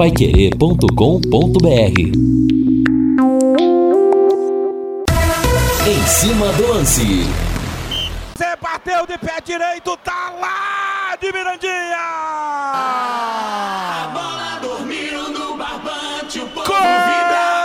paiquerê.com.br Em cima do lance. Você bateu de pé direito, tá lá de Mirandinha! A bola dormiu no barbante, o povo Gol!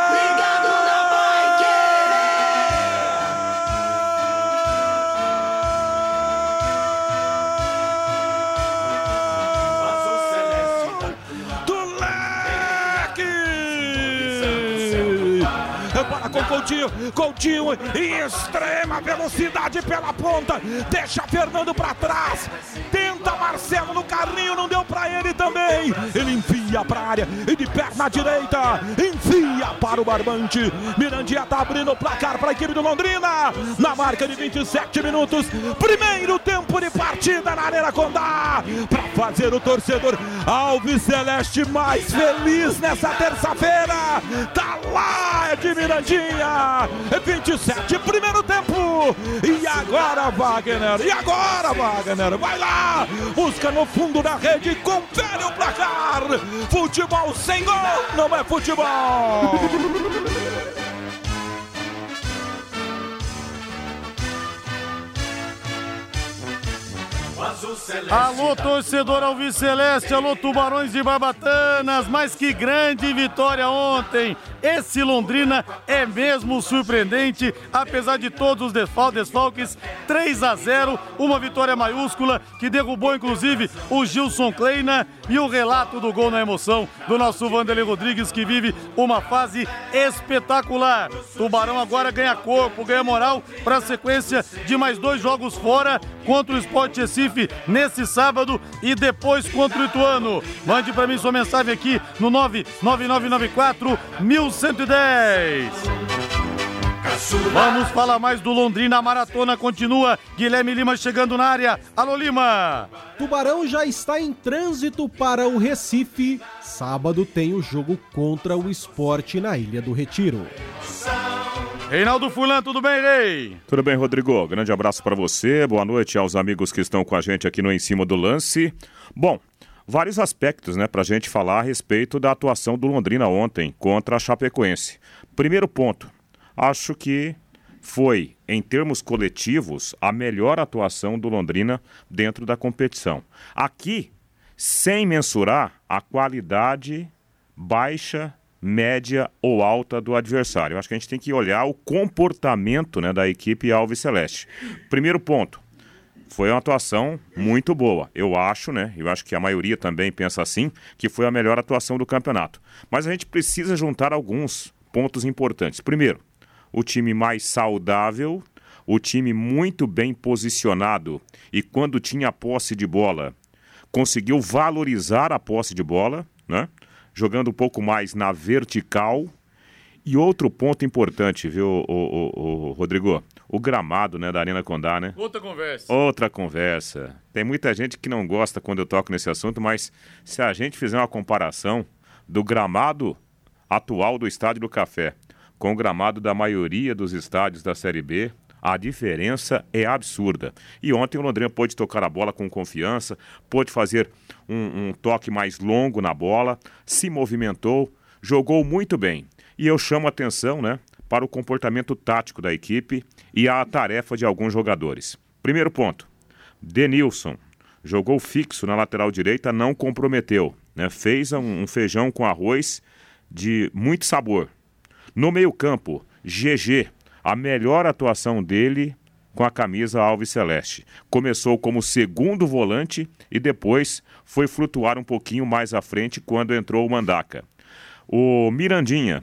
Coutinho, Coutinho em extrema velocidade pela ponta, deixa Fernando pra trás, tenta Marcelo no carrinho, não deu pra ele também. Ele enfia pra área e de perna direita, enfia para o barbante. Mirandinha tá abrindo o placar para a equipe do Londrina, na marca de 27 minutos, primeiro tempo de partida na Arena Condá, para fazer o torcedor Alves Celeste mais feliz nessa terça-feira. Tá lá é de Mirandinha, 27, primeiro tempo. E agora, Wagner, e agora, Wagner, vai lá, busca no fundo da rede, confere o placar. Futebol sem gol não é futebol. Alô, torcedor Alves Celeste, alô, Tubarões de Barbatanas, mas que grande vitória ontem! Esse Londrina é mesmo surpreendente, apesar de todos os desfal- desfalques, 3 a 0, uma vitória maiúscula que derrubou inclusive o Gilson Kleina e o relato do gol na emoção do nosso Vanderlei Rodrigues que vive uma fase espetacular. Tubarão agora ganha corpo, ganha moral para a sequência de mais dois jogos fora contra o Sport Recife nesse sábado e depois contra o Ituano. Mande para mim sua mensagem aqui no 99994 1110. Vamos falar mais do Londrina. A maratona continua. Guilherme Lima chegando na área. Alô, Lima. Tubarão já está em trânsito para o Recife. Sábado tem o jogo contra o esporte na Ilha do Retiro. Reinaldo Fulan, tudo bem, Rei? Tudo bem, Rodrigo? Grande abraço para você. Boa noite aos amigos que estão com a gente aqui no Em Cima do Lance. Bom, vários aspectos, né, pra gente falar a respeito da atuação do Londrina ontem contra a Chapecoense. Primeiro ponto, acho que foi, em termos coletivos, a melhor atuação do Londrina dentro da competição. Aqui, sem mensurar a qualidade baixa, média ou alta do adversário. Acho que a gente tem que olhar o comportamento né, da equipe Alves Celeste. Primeiro ponto, foi uma atuação muito boa. Eu acho, né? Eu acho que a maioria também pensa assim, que foi a melhor atuação do campeonato. Mas a gente precisa juntar alguns pontos importantes. Primeiro, o time mais saudável, o time muito bem posicionado e quando tinha posse de bola, conseguiu valorizar a posse de bola, né? Jogando um pouco mais na vertical. E outro ponto importante, viu, o, o, o Rodrigo? O gramado, né, da Arena Condá, né? Outra conversa. Outra conversa. Tem muita gente que não gosta quando eu toco nesse assunto, mas se a gente fizer uma comparação do gramado atual do Estádio do Café com o gramado da maioria dos estádios da Série B, a diferença é absurda. E ontem o Londrina pôde tocar a bola com confiança, pôde fazer um, um toque mais longo na bola, se movimentou, jogou muito bem. E eu chamo a atenção, né, para o comportamento tático da equipe e a tarefa de alguns jogadores. Primeiro ponto: Denilson jogou fixo na lateral direita, não comprometeu, né? Fez um, um feijão com arroz de muito sabor. No meio-campo, GG, a melhor atuação dele com a camisa Alves Celeste. Começou como segundo volante e depois foi flutuar um pouquinho mais à frente quando entrou o Mandaca. O Mirandinha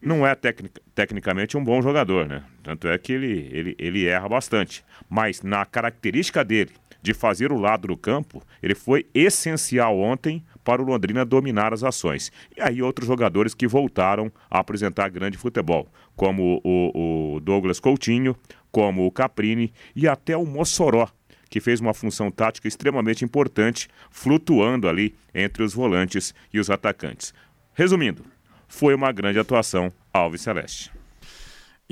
não é tecnic- tecnicamente um bom jogador, né? Tanto é que ele, ele, ele erra bastante. Mas na característica dele de fazer o lado do campo, ele foi essencial ontem para o Londrina dominar as ações. E aí outros jogadores que voltaram a apresentar grande futebol, como o, o Douglas Coutinho, como o Caprini e até o Mossoró, que fez uma função tática extremamente importante, flutuando ali entre os volantes e os atacantes. Resumindo, foi uma grande atuação Alves Celeste.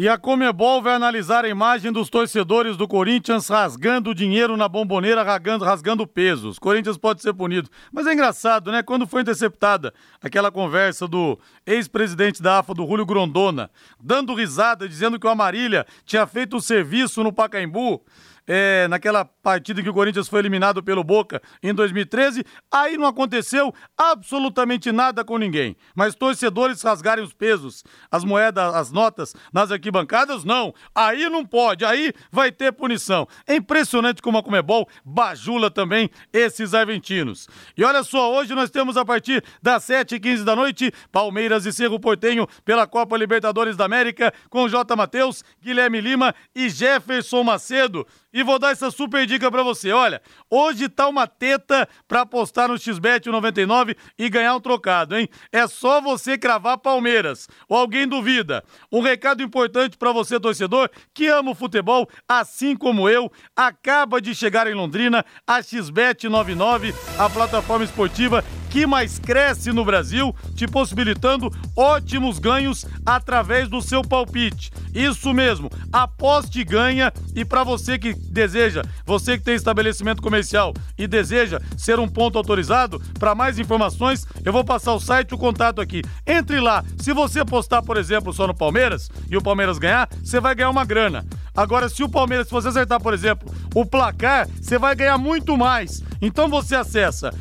E a Comebol vai analisar a imagem dos torcedores do Corinthians rasgando dinheiro na bomboneira, rasgando, rasgando pesos. Corinthians pode ser punido. Mas é engraçado, né? Quando foi interceptada aquela conversa do ex-presidente da AFA, do Julio Grondona, dando risada, dizendo que o Amarília tinha feito o serviço no Pacaembu é, naquela partida em que o Corinthians foi eliminado pelo Boca em 2013. Aí não aconteceu absolutamente nada com ninguém. Mas torcedores rasgarem os pesos, as moedas, as notas nas arquibancadas, não. Aí não pode, aí vai ter punição. É impressionante como a Comebol bajula também esses argentinos. E olha só, hoje nós temos a partir das 7h15 da noite, Palmeiras e Cerro Portenho pela Copa Libertadores da América, com J. Matheus, Guilherme Lima e Jefferson Macedo. E vou dar essa super dica para você. Olha, hoje tá uma teta para apostar no XBET 99 e ganhar um trocado, hein? É só você cravar Palmeiras. Ou alguém duvida? Um recado importante para você, torcedor, que ama o futebol, assim como eu, acaba de chegar em Londrina a XBET 99, a plataforma esportiva que mais cresce no Brasil, te possibilitando ótimos ganhos através do seu palpite. Isso mesmo, aposte e ganha. E para você que deseja, você que tem estabelecimento comercial e deseja ser um ponto autorizado, para mais informações, eu vou passar o site, o contato aqui. Entre lá. Se você apostar, por exemplo, só no Palmeiras e o Palmeiras ganhar, você vai ganhar uma grana. Agora, se o Palmeiras, se você acertar, por exemplo, o placar, você vai ganhar muito mais. Então você acessa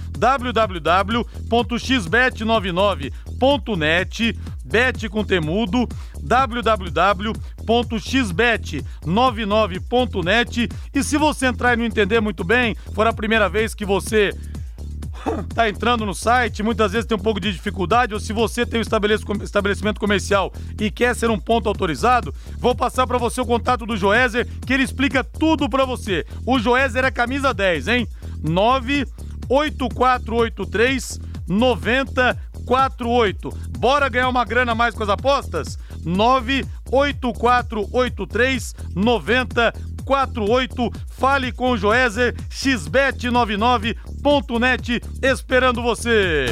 www.xbet99.net, bet com temudo, www.xbet99.net e se você entrar e não entender muito bem, for a primeira vez que você tá entrando no site, muitas vezes tem um pouco de dificuldade, ou se você tem um estabelecimento comercial e quer ser um ponto autorizado, vou passar para você o contato do Joézer, que ele explica tudo para você. O Joézer é camisa 10, hein? 98483 9048. Bora ganhar uma grana mais com as apostas? 98483 9048. Fale com o Joézer, xbet99.net, esperando você.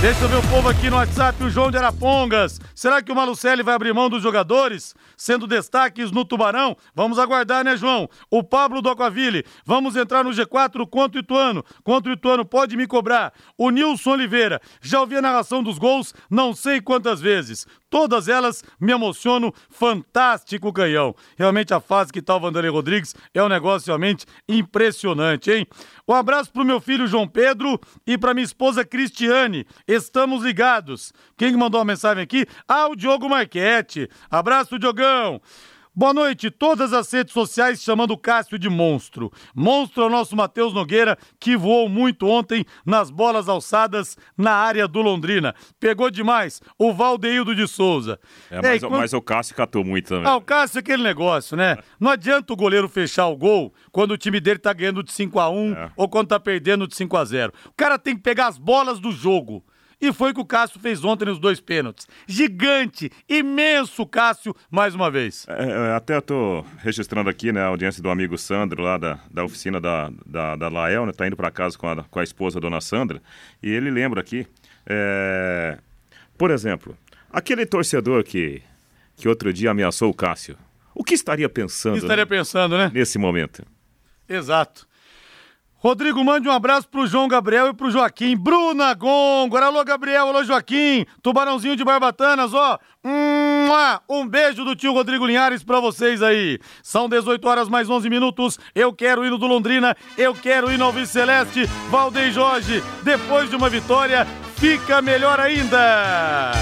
Deixa eu ver o povo aqui no WhatsApp, o João de Arapongas. Será que o Malucelli vai abrir mão dos jogadores, sendo destaques no Tubarão? Vamos aguardar, né, João? O Pablo do Aquaville, vamos entrar no G4 contra o Ituano. Contra o Ituano, pode me cobrar. O Nilson Oliveira, já ouvi a narração dos gols, não sei quantas vezes. Todas elas me emocionam. Fantástico canhão. Realmente a fase que tá o Vanderlei Rodrigues é um negócio realmente impressionante, hein? Um abraço pro meu filho João Pedro e pra minha esposa Cristiane. Estamos ligados. Quem mandou uma mensagem aqui? Ah, o Diogo Marquete. Abraço, Diogão. Boa noite, todas as redes sociais chamando o Cássio de monstro. Monstro é o nosso Matheus Nogueira, que voou muito ontem nas bolas alçadas na área do Londrina. Pegou demais o Valdeildo de Souza. É, mas, quando... mas, o Cássio catou muito também. Ah, o Cássio é aquele negócio, né? Não adianta o goleiro fechar o gol quando o time dele tá ganhando de 5 a 1 é. ou quando tá perdendo de 5 a 0 O cara tem que pegar as bolas do jogo. E foi o que o Cássio fez ontem nos dois pênaltis. Gigante, imenso Cássio, mais uma vez. É, é até tô registrando aqui, né, a audiência do amigo Sandro, lá da, da oficina da, da, da Lael, né, tá indo para casa com a, com a esposa, dona Sandra, e ele lembra aqui, é... por exemplo, aquele torcedor que, que outro dia ameaçou o Cássio, o que estaria pensando? O que estaria né, pensando, né? Nesse momento. Exato. Rodrigo, mande um abraço pro João Gabriel e pro Joaquim. Bruna Gongo, alô Gabriel, alô Joaquim. Tubarãozinho de Barbatanas, ó. Um beijo do tio Rodrigo Linhares pra vocês aí. São 18 horas mais 11 minutos. Eu quero ir do Londrina, eu quero ir no Alves Celeste. Valdem Jorge, depois de uma vitória, fica melhor ainda.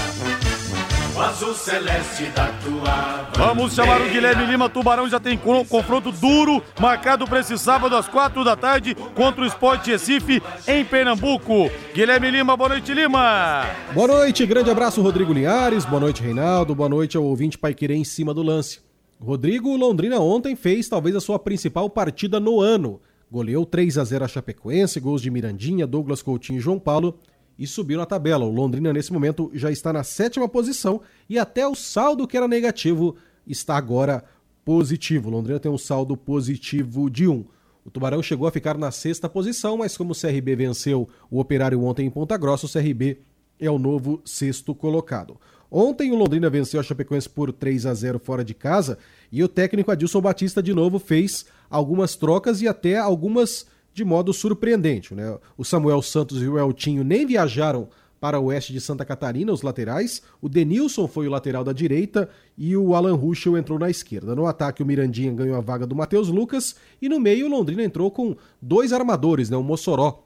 Vamos chamar o Guilherme Lima. Tubarão já tem confronto duro, marcado para esse sábado às quatro da tarde contra o Sport Recife em Pernambuco. Guilherme Lima, boa noite, Lima. Boa noite, grande abraço, Rodrigo Linhares. Boa noite, Reinaldo. Boa noite ao ouvinte Pai Querer em cima do lance. Rodrigo Londrina ontem fez talvez a sua principal partida no ano. Goleou 3 a 0 a Chapecoense, gols de Mirandinha, Douglas Coutinho e João Paulo e subiu na tabela. O Londrina, nesse momento, já está na sétima posição e até o saldo que era negativo está agora positivo. O Londrina tem um saldo positivo de 1. O Tubarão chegou a ficar na sexta posição, mas como o CRB venceu o Operário ontem em Ponta Grossa, o CRB é o novo sexto colocado. Ontem o Londrina venceu a Chapecoense por 3 a 0 fora de casa e o técnico Adilson Batista de novo fez algumas trocas e até algumas de modo surpreendente. Né? O Samuel Santos e o Eltinho nem viajaram para o oeste de Santa Catarina, os laterais. O Denilson foi o lateral da direita e o Alan Ruschel entrou na esquerda. No ataque, o Mirandinha ganhou a vaga do Matheus Lucas e no meio, o Londrina entrou com dois armadores, né? o Mossoró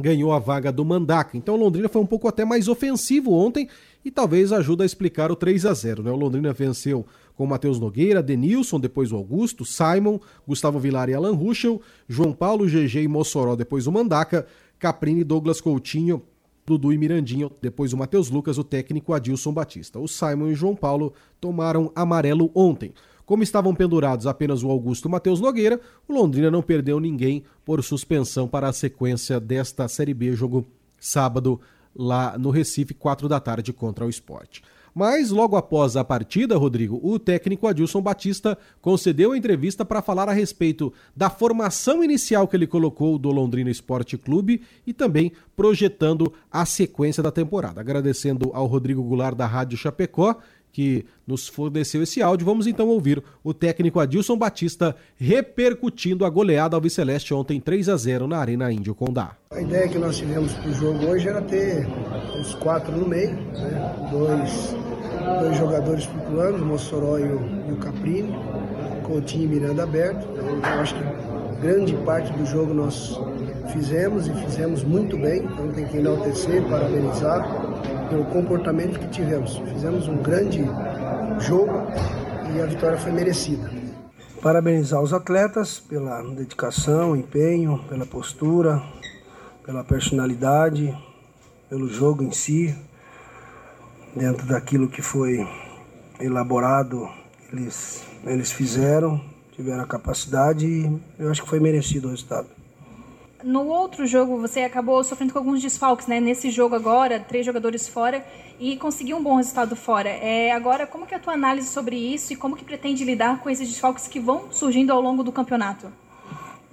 ganhou a vaga do Mandaca. Então o Londrina foi um pouco até mais ofensivo ontem e talvez ajude a explicar o 3 a 0 né? O Londrina venceu com Matheus Nogueira, Denilson, depois o Augusto, Simon, Gustavo Vilar e Alan Ruschel, João Paulo, GG e Mossoró, depois o Mandaca, Caprini, Douglas Coutinho, Dudu e Mirandinho, depois o Matheus Lucas, o técnico Adilson Batista. O Simon e o João Paulo tomaram amarelo ontem. Como estavam pendurados apenas o Augusto e o Matheus Nogueira, o Londrina não perdeu ninguém por suspensão para a sequência desta Série B, jogo sábado lá no Recife, 4 da tarde contra o Esporte. Mas logo após a partida, Rodrigo, o técnico Adilson Batista concedeu a entrevista para falar a respeito da formação inicial que ele colocou do Londrina Esporte Clube e também projetando a sequência da temporada. Agradecendo ao Rodrigo Goulart da Rádio Chapecó que nos forneceu esse áudio. Vamos então ouvir o técnico Adilson Batista repercutindo a goleada ao Viceleste ontem 3 a 0 na Arena Índio Condá. A ideia que nós tivemos para o jogo hoje era ter os quatro no meio, né? dois, dois jogadores flutuando, o Mossoró e o, e o Caprini, Coutinho e Miranda aberto. Então, eu acho que grande parte do jogo nós fizemos e fizemos muito bem, então tem que enaltecer, parabenizar pelo comportamento que tivemos. Fizemos um grande jogo e a vitória foi merecida. Parabenizar os atletas pela dedicação, empenho, pela postura, pela personalidade, pelo jogo em si, dentro daquilo que foi elaborado, eles, eles fizeram, tiveram a capacidade e eu acho que foi merecido o resultado. No outro jogo, você acabou sofrendo com alguns desfalques, né? Nesse jogo agora, três jogadores fora e conseguiu um bom resultado fora. É, agora, como que é a tua análise sobre isso e como que pretende lidar com esses desfalques que vão surgindo ao longo do campeonato?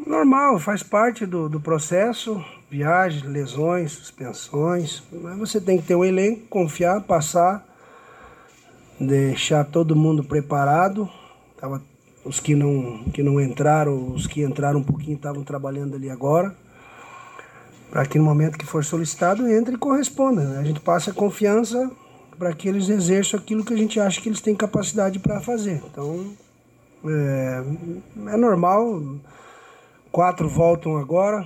Normal, faz parte do, do processo, viagens, lesões, suspensões. Mas você tem que ter um elenco, confiar, passar, deixar todo mundo preparado. Tava os que não, que não entraram, os que entraram um pouquinho estavam trabalhando ali agora, para que no momento que for solicitado entre e corresponda. Né? A gente passa confiança para que eles exerçam aquilo que a gente acha que eles têm capacidade para fazer. Então, é, é normal. Quatro voltam agora,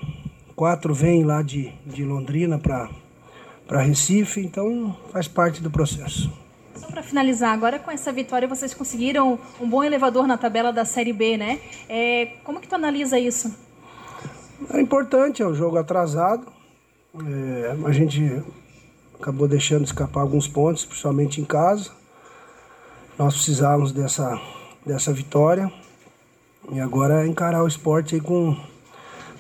quatro vêm lá de, de Londrina para Recife, então faz parte do processo. Para finalizar, agora com essa vitória vocês conseguiram um bom elevador na tabela da Série B, né? É, como que tu analisa isso? É importante, é um jogo atrasado. É, a gente acabou deixando escapar alguns pontos, principalmente em casa. Nós precisávamos dessa, dessa vitória. E agora é encarar o esporte com,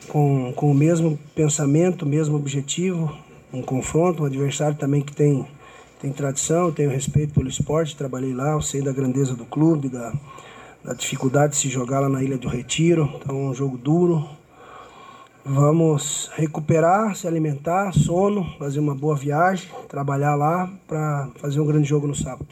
com, com o mesmo pensamento, o mesmo objetivo, um confronto, um adversário também que tem tem tradição, tenho respeito pelo esporte, trabalhei lá, eu sei da grandeza do clube, da, da dificuldade de se jogar lá na Ilha do Retiro, então é um jogo duro. Vamos recuperar, se alimentar, sono, fazer uma boa viagem, trabalhar lá para fazer um grande jogo no sábado.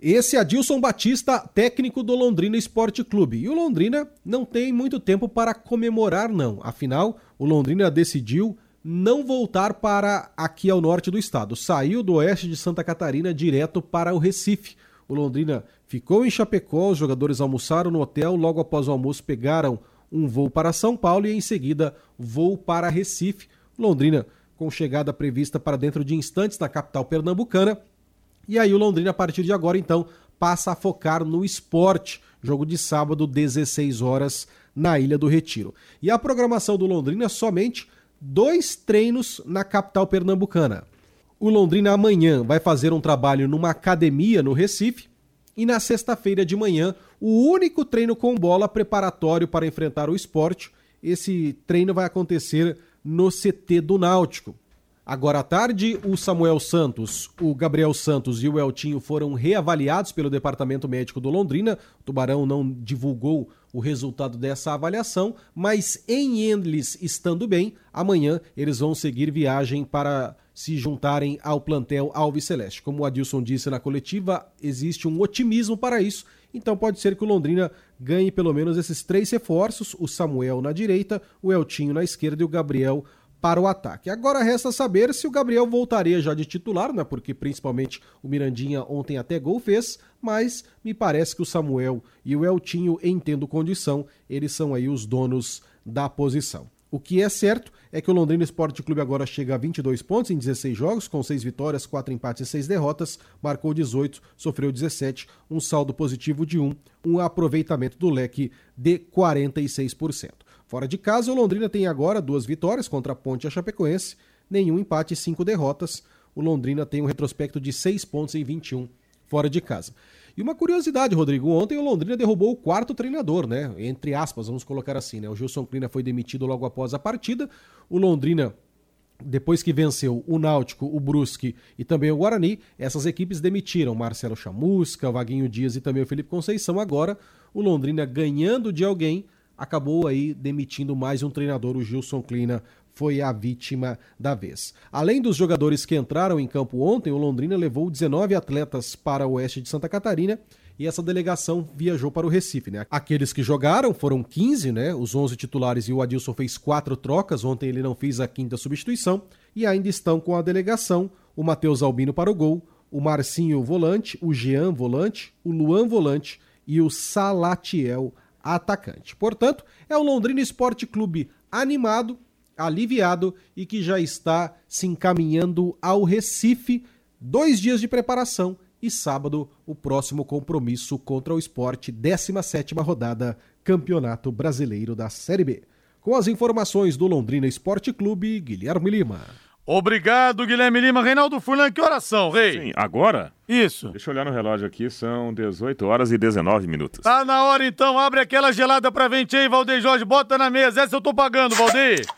Esse é Adilson Batista, técnico do Londrina Esporte Clube. E o Londrina não tem muito tempo para comemorar, não. Afinal, o Londrina decidiu não voltar para aqui ao norte do estado. Saiu do oeste de Santa Catarina direto para o Recife. O Londrina ficou em Chapecó, os jogadores almoçaram no hotel, logo após o almoço pegaram um voo para São Paulo e em seguida voo para Recife. Londrina com chegada prevista para dentro de instantes na capital pernambucana. E aí o Londrina a partir de agora então passa a focar no esporte. Jogo de sábado 16 horas na Ilha do Retiro. E a programação do Londrina somente dois treinos na capital pernambucana. O Londrina amanhã vai fazer um trabalho numa academia no Recife e na sexta-feira de manhã o único treino com bola preparatório para enfrentar o esporte. Esse treino vai acontecer no CT do Náutico. Agora à tarde, o Samuel Santos, o Gabriel Santos e o Eltinho foram reavaliados pelo Departamento Médico do Londrina. O Tubarão não divulgou o resultado dessa avaliação, mas em eles estando bem, amanhã eles vão seguir viagem para se juntarem ao plantel Alves Celeste. Como o Adilson disse na coletiva, existe um otimismo para isso, então pode ser que o Londrina ganhe pelo menos esses três reforços: o Samuel na direita, o Eltinho na esquerda e o Gabriel para o ataque. Agora resta saber se o Gabriel voltaria já de titular, né? Porque principalmente o Mirandinha ontem até gol fez, mas me parece que o Samuel e o Eltinho, em tendo condição, eles são aí os donos da posição. O que é certo é que o Londrina Esporte Clube agora chega a 22 pontos em 16 jogos, com 6 vitórias, 4 empates e 6 derrotas, marcou 18, sofreu 17, um saldo positivo de 1, um aproveitamento do leque de 46%. Fora de casa, o Londrina tem agora duas vitórias contra a Ponte e a Chapecoense, nenhum empate e 5 derrotas. O Londrina tem um retrospecto de 6 pontos em 21 fora de casa. E uma curiosidade, Rodrigo, ontem o Londrina derrubou o quarto treinador, né? Entre aspas, vamos colocar assim, né? O Gilson Clina foi demitido logo após a partida. O Londrina depois que venceu o Náutico, o Brusque e também o Guarani, essas equipes demitiram Marcelo Chamusca, Vaguinho Dias e também o Felipe Conceição. Agora, o Londrina ganhando de alguém, acabou aí demitindo mais um treinador, o Gilson Clina foi a vítima da vez. Além dos jogadores que entraram em campo ontem, o Londrina levou 19 atletas para o oeste de Santa Catarina e essa delegação viajou para o Recife, né? Aqueles que jogaram foram 15, né? Os 11 titulares e o Adilson fez quatro trocas, ontem ele não fez a quinta substituição e ainda estão com a delegação o Matheus Albino para o gol, o Marcinho volante, o Jean volante, o Luan volante e o Salatiel atacante. Portanto, é o Londrina Esporte Clube animado aliviado e que já está se encaminhando ao Recife. Dois dias de preparação e sábado o próximo compromisso contra o esporte, 17 rodada, Campeonato Brasileiro da Série B. Com as informações do Londrina Esporte Clube, Guilherme Lima. Obrigado, Guilherme Lima. Reinaldo Furlan, que oração, rei? Sim, agora? Isso. Deixa eu olhar no relógio aqui, são 18 horas e 19 minutos. Tá na hora então, abre aquela gelada pra frente aí, Valdeir Jorge, bota na mesa. Essa eu tô pagando, Valdeir.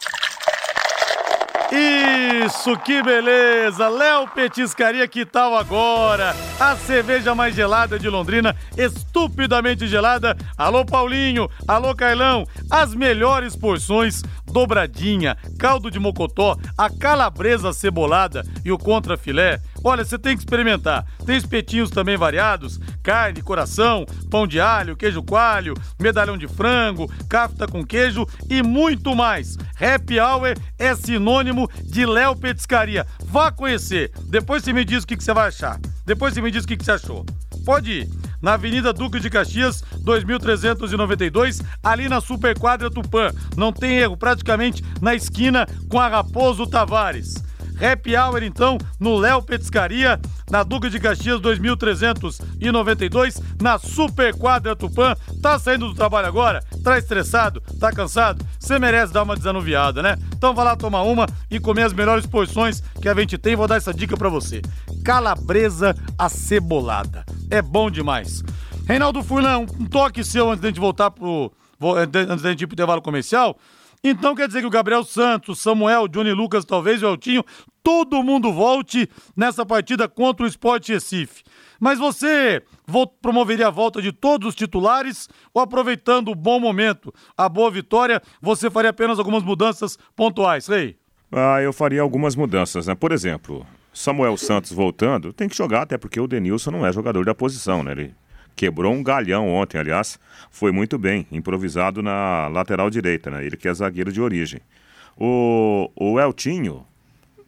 Isso, que beleza! Léo Petiscaria, que tal agora? A cerveja mais gelada de Londrina, estupidamente gelada. Alô, Paulinho! Alô, Cailão! As melhores porções, dobradinha, caldo de mocotó, a calabresa cebolada e o contrafilé. Olha, você tem que experimentar. Tem espetinhos também variados: carne, coração, pão de alho, queijo coalho, medalhão de frango, cafta com queijo e muito mais. Happy Hour é sinônimo de Léo Petiscaria. Vá conhecer. Depois você me diz o que, que você vai achar. Depois você me diz o que, que você achou. Pode ir. Na Avenida Duque de Caxias, 2392, ali na Superquadra Tupã. Não tem erro, praticamente na esquina com a Raposo Tavares. Happy Hour, então, no Léo Petiscaria, na Duque de Caxias 2392, na Super Quadra Tupã. Tá saindo do trabalho agora? Tá estressado? Tá cansado? Você merece dar uma desanuviada, né? Então vai lá tomar uma e comer as melhores porções que a gente tem. Vou dar essa dica para você. Calabresa acebolada. É bom demais. Reinaldo Furlan, um toque seu antes de a gente voltar pro. Antes da gente ir pro intervalo comercial. Então quer dizer que o Gabriel Santos, Samuel, Johnny Lucas, talvez o Eltinho, todo mundo volte nessa partida contra o Sport Recife. Mas você promoveria a volta de todos os titulares ou aproveitando o bom momento, a boa vitória, você faria apenas algumas mudanças pontuais, Rei? Ah, eu faria algumas mudanças, né? Por exemplo, Samuel Santos voltando, tem que jogar, até porque o Denilson não é jogador da posição, né? Ele quebrou um galhão ontem, aliás, foi muito bem, improvisado na lateral direita, né? Ele que é zagueiro de origem. O, o Eltinho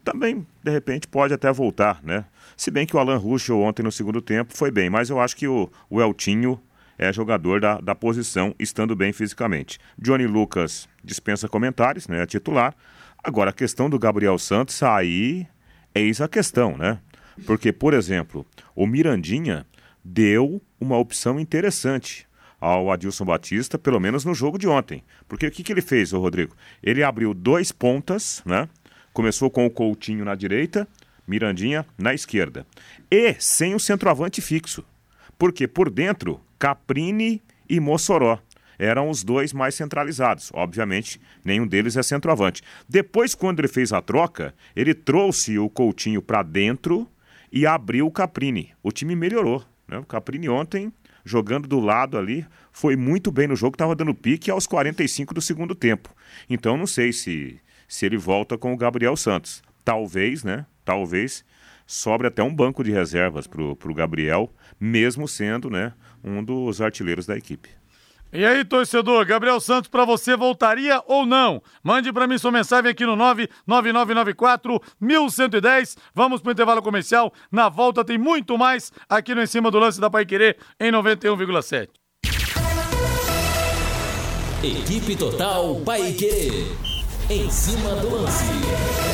também, de repente, pode até voltar, né? Se bem que o Alan Ruschel ontem no segundo tempo foi bem, mas eu acho que o, o Eltinho é jogador da, da posição, estando bem fisicamente. Johnny Lucas dispensa comentários, né? É titular. Agora, a questão do Gabriel Santos, aí eis a questão, né? Porque, por exemplo, o Mirandinha deu uma opção interessante ao Adilson Batista, pelo menos no jogo de ontem. Porque o que, que ele fez, Rodrigo? Ele abriu dois pontas, né? Começou com o Coutinho na direita, Mirandinha na esquerda. E sem o centroavante fixo. Porque por dentro, Caprini e Mossoró eram os dois mais centralizados. Obviamente, nenhum deles é centroavante. Depois, quando ele fez a troca, ele trouxe o Coutinho para dentro e abriu o Caprini. O time melhorou. Né? O Caprini ontem, jogando do lado ali, foi muito bem no jogo, estava dando pique aos 45 do segundo tempo. Então não sei se, se ele volta com o Gabriel Santos. talvez, né? Talvez sobre até um banco de reservas para o Gabriel, mesmo sendo né, um dos artilheiros da equipe. E aí, torcedor, Gabriel Santos, para você voltaria ou não? Mande para mim sua mensagem aqui no 99994 1110. Vamos para o intervalo comercial. Na volta tem muito mais aqui no Em Cima do Lance da Pai Querer em 91,7. Equipe Total Paique. Em cima do lance.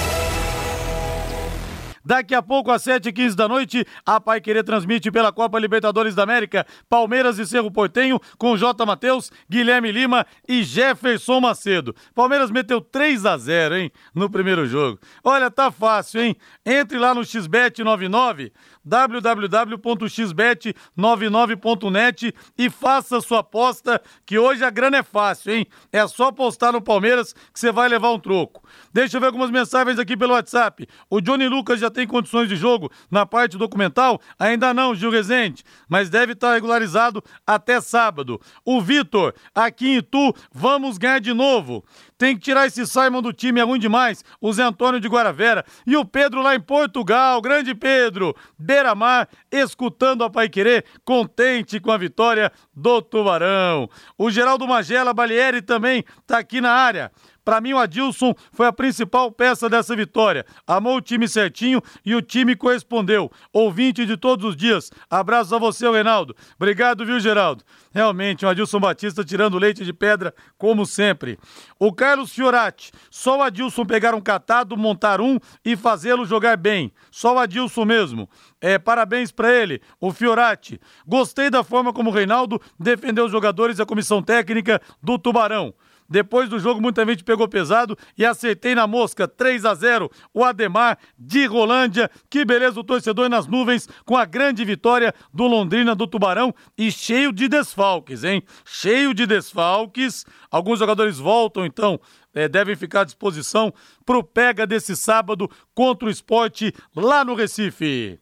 Daqui a pouco, às 7h15 da noite, a Pai Querer transmite pela Copa Libertadores da América Palmeiras e Cerro Portenho com J. Matheus, Guilherme Lima e Jefferson Macedo. Palmeiras meteu 3 a 0 hein, no primeiro jogo. Olha, tá fácil, hein? Entre lá no XBET 99 www.xbet99.net e faça sua aposta, que hoje a grana é fácil, hein? É só apostar no Palmeiras que você vai levar um troco. Deixa eu ver algumas mensagens aqui pelo WhatsApp. O Johnny Lucas já tem condições de jogo na parte documental? Ainda não, Gil Rezende, mas deve estar regularizado até sábado. O Vitor, aqui em Itu, vamos ganhar de novo. Tem que tirar esse Simon do time, é ruim demais. O Zé Antônio de Guaravera. E o Pedro lá em Portugal, grande Pedro. Beira-Mar, escutando a Pai Querer, contente com a vitória do Tubarão. O Geraldo Magela Balieri também tá aqui na área. Para mim, o Adilson foi a principal peça dessa vitória. Amou o time certinho e o time correspondeu. Ouvinte de todos os dias. Abraço a você, Reinaldo. Obrigado, viu, Geraldo? Realmente, o Adilson Batista tirando leite de pedra, como sempre. O Carlos Fiorati. Só o Adilson pegar um catado, montar um e fazê-lo jogar bem. Só o Adilson mesmo. É, parabéns para ele, o Fiorati. Gostei da forma como o Reinaldo defendeu os jogadores e a comissão técnica do Tubarão. Depois do jogo, muita gente pegou pesado e acertei na mosca. 3 a 0 o Ademar de Rolândia. Que beleza o torcedor nas nuvens com a grande vitória do Londrina do Tubarão e cheio de desfalques, hein? Cheio de desfalques. Alguns jogadores voltam, então, é, devem ficar à disposição pro pega desse sábado contra o esporte lá no Recife.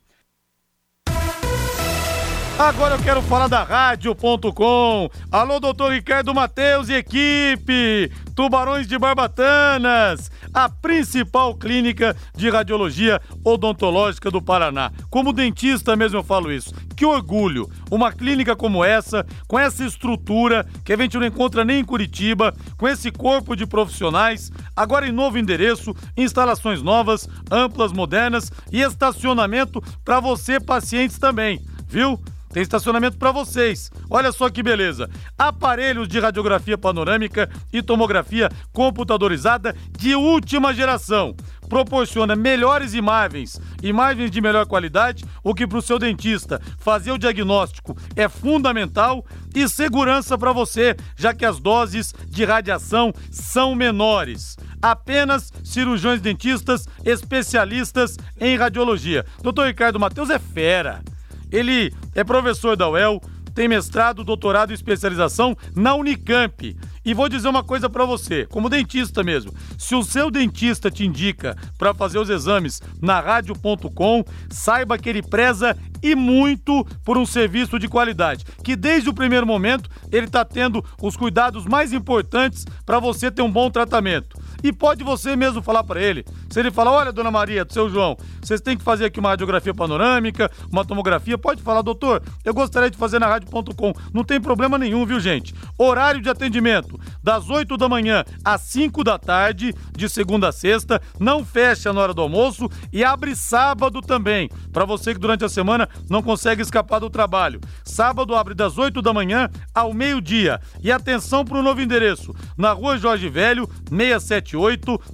Agora eu quero falar da Rádio.com. Alô, doutor Ricardo Matheus e equipe. Tubarões de Barbatanas, a principal clínica de radiologia odontológica do Paraná. Como dentista mesmo eu falo isso. Que orgulho! Uma clínica como essa, com essa estrutura que a gente não encontra nem em Curitiba, com esse corpo de profissionais, agora em novo endereço, instalações novas, amplas, modernas e estacionamento para você, pacientes também, viu? Tem estacionamento para vocês. Olha só que beleza. Aparelhos de radiografia panorâmica e tomografia computadorizada de última geração. Proporciona melhores imagens, imagens de melhor qualidade, o que para o seu dentista fazer o diagnóstico é fundamental e segurança para você, já que as doses de radiação são menores apenas cirurgiões dentistas especialistas em radiologia. Doutor Ricardo Matheus é fera. Ele é professor da UEL, tem mestrado, doutorado e especialização na Unicamp. E vou dizer uma coisa para você, como dentista mesmo. Se o seu dentista te indica para fazer os exames na rádio.com, saiba que ele preza e muito por um serviço de qualidade, que desde o primeiro momento ele está tendo os cuidados mais importantes para você ter um bom tratamento. E pode você mesmo falar para ele. Se ele falar, olha, dona Maria, do seu João, vocês têm que fazer aqui uma radiografia panorâmica, uma tomografia, pode falar, doutor, eu gostaria de fazer na rádio.com. Não tem problema nenhum, viu, gente? Horário de atendimento, das 8 da manhã às 5 da tarde, de segunda a sexta, não fecha na hora do almoço e abre sábado também, para você que durante a semana não consegue escapar do trabalho. Sábado abre das 8 da manhã ao meio-dia. E atenção para o novo endereço, na rua Jorge Velho, 678,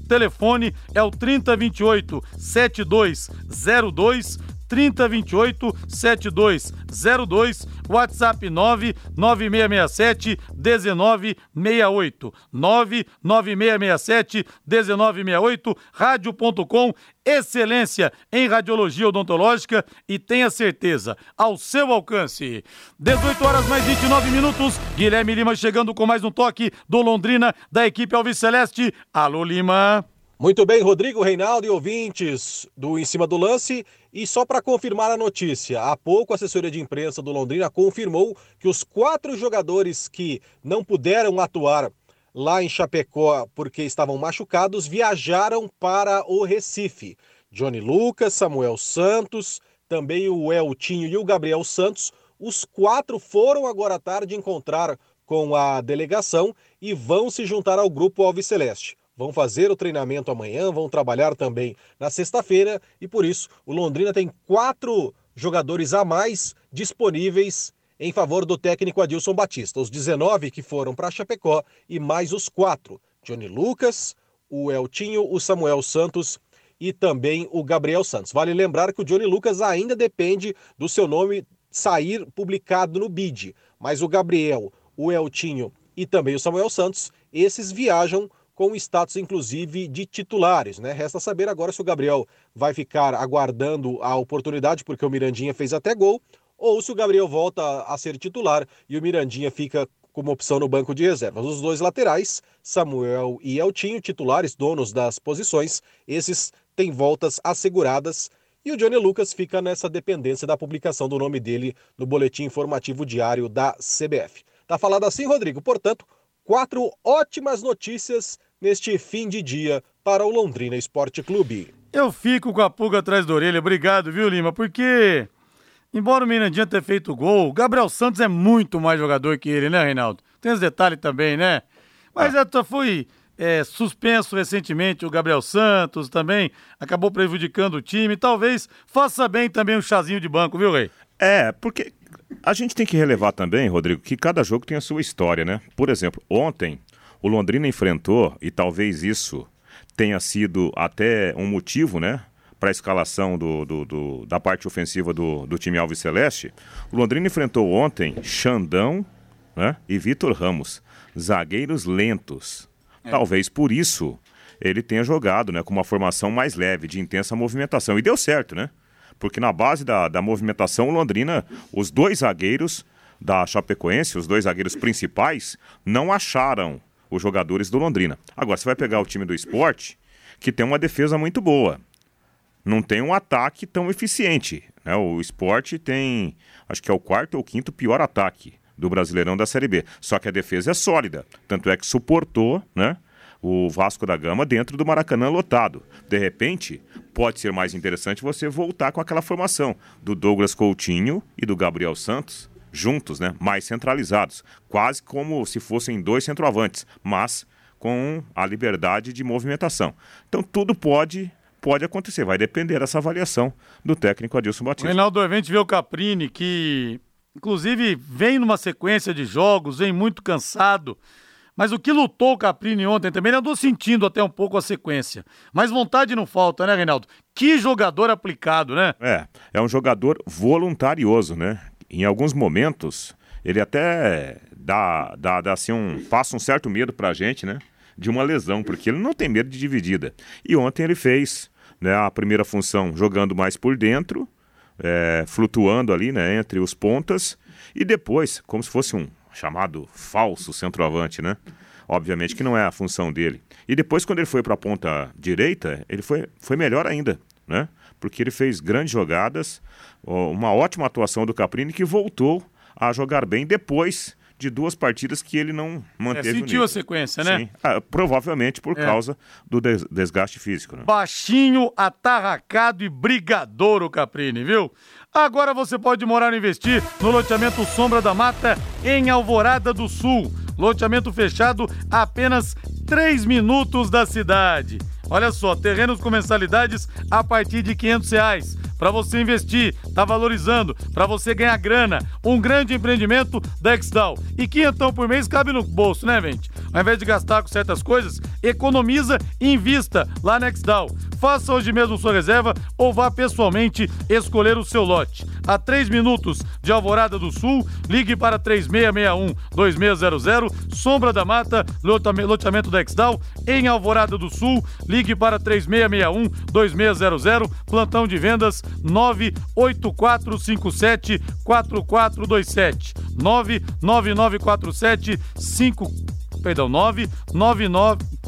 telefone é o 3028 7202 3028 7202, WhatsApp 99667 1968. 99667 1968, rádio.com, excelência em radiologia odontológica e tenha certeza, ao seu alcance. 18 horas mais 29 minutos, Guilherme Lima chegando com mais um toque do Londrina da equipe Alves Celeste. Alô Lima. Muito bem, Rodrigo Reinaldo e ouvintes do Em Cima do Lance. E só para confirmar a notícia, há pouco a assessoria de imprensa do Londrina confirmou que os quatro jogadores que não puderam atuar lá em Chapecó porque estavam machucados, viajaram para o Recife. Johnny Lucas, Samuel Santos, também o Eltinho e o Gabriel Santos. Os quatro foram agora à tarde encontrar com a delegação e vão se juntar ao grupo Alves Celeste. Vão fazer o treinamento amanhã, vão trabalhar também na sexta-feira e por isso o Londrina tem quatro jogadores a mais disponíveis em favor do técnico Adilson Batista. Os 19 que foram para Chapecó e mais os quatro: Johnny Lucas, o Eltinho, o Samuel Santos e também o Gabriel Santos. Vale lembrar que o Johnny Lucas ainda depende do seu nome sair publicado no BID, mas o Gabriel, o Eltinho e também o Samuel Santos, esses viajam com status inclusive de titulares, né? Resta saber agora se o Gabriel vai ficar aguardando a oportunidade porque o Mirandinha fez até gol ou se o Gabriel volta a ser titular e o Mirandinha fica como opção no banco de reservas. Os dois laterais, Samuel e Eltinho, titulares, donos das posições, esses têm voltas asseguradas. E o Johnny Lucas fica nessa dependência da publicação do nome dele no boletim informativo diário da CBF. Tá falado assim, Rodrigo? Portanto, quatro ótimas notícias neste fim de dia para o Londrina Esporte Clube. Eu fico com a pulga atrás da orelha, obrigado, viu, Lima? Porque Embora o Mirandinha tenha feito gol, o Gabriel Santos é muito mais jogador que ele, né, Reinaldo? Tem os detalhes também, né? Mas ah. eu fui é, suspenso recentemente o Gabriel Santos também, acabou prejudicando o time. Talvez faça bem também um chazinho de banco, viu, Rei? É, porque a gente tem que relevar também, Rodrigo, que cada jogo tem a sua história, né? Por exemplo, ontem o Londrina enfrentou, e talvez isso tenha sido até um motivo, né? para a escalação do, do, do, da parte ofensiva do, do time Alves Celeste, o Londrina enfrentou ontem Xandão né, e Vitor Ramos, zagueiros lentos. É. Talvez por isso ele tenha jogado né, com uma formação mais leve, de intensa movimentação. E deu certo, né? Porque na base da, da movimentação, o Londrina, os dois zagueiros da Chapecoense, os dois zagueiros principais, não acharam os jogadores do Londrina. Agora, você vai pegar o time do esporte, que tem uma defesa muito boa não tem um ataque tão eficiente. Né? O esporte tem, acho que é o quarto ou quinto pior ataque do Brasileirão da Série B. Só que a defesa é sólida. Tanto é que suportou né, o Vasco da Gama dentro do Maracanã lotado. De repente, pode ser mais interessante você voltar com aquela formação do Douglas Coutinho e do Gabriel Santos juntos, né, mais centralizados. Quase como se fossem dois centroavantes, mas com a liberdade de movimentação. Então tudo pode pode acontecer, vai depender dessa avaliação do técnico Adilson Batista. O Reinaldo, a gente vê o Caprini, que inclusive vem numa sequência de jogos, vem muito cansado. Mas o que lutou o Caprini ontem também, ele andou sentindo até um pouco a sequência. Mas vontade não falta, né, Reinaldo? Que jogador aplicado, né? É, é um jogador voluntarioso, né? Em alguns momentos, ele até dá, dá, dá assim um. passa um certo medo pra gente, né? de uma lesão, porque ele não tem medo de dividida. E ontem ele fez né, a primeira função jogando mais por dentro, é, flutuando ali né, entre os pontas, e depois, como se fosse um chamado falso centroavante, né? Obviamente que não é a função dele. E depois, quando ele foi para a ponta direita, ele foi, foi melhor ainda, né? Porque ele fez grandes jogadas, uma ótima atuação do Caprini que voltou a jogar bem depois de duas partidas que ele não manteve. É, sentiu a sequência, né? Sim, ah, provavelmente por é. causa do des desgaste físico. Né? Baixinho, atarracado e brigador o Caprini, viu? Agora você pode morar e investir no loteamento Sombra da Mata em Alvorada do Sul. Loteamento fechado a apenas 3 minutos da cidade. Olha só, terrenos com mensalidades a partir de 500 reais para você investir, tá valorizando, para você ganhar grana. Um grande empreendimento da Exdal. E que então por mês cabe no bolso, né, gente? Ao invés de gastar com certas coisas, economiza e invista lá na Exdal. Faça hoje mesmo sua reserva ou vá pessoalmente escolher o seu lote. A 3 minutos de Alvorada do Sul, ligue para 3661-2600, Sombra da Mata, loteamento da Exdal, em Alvorada do Sul, ligue para 3661-2600, plantão de vendas 98457 4427. 99947 5 perdão, 999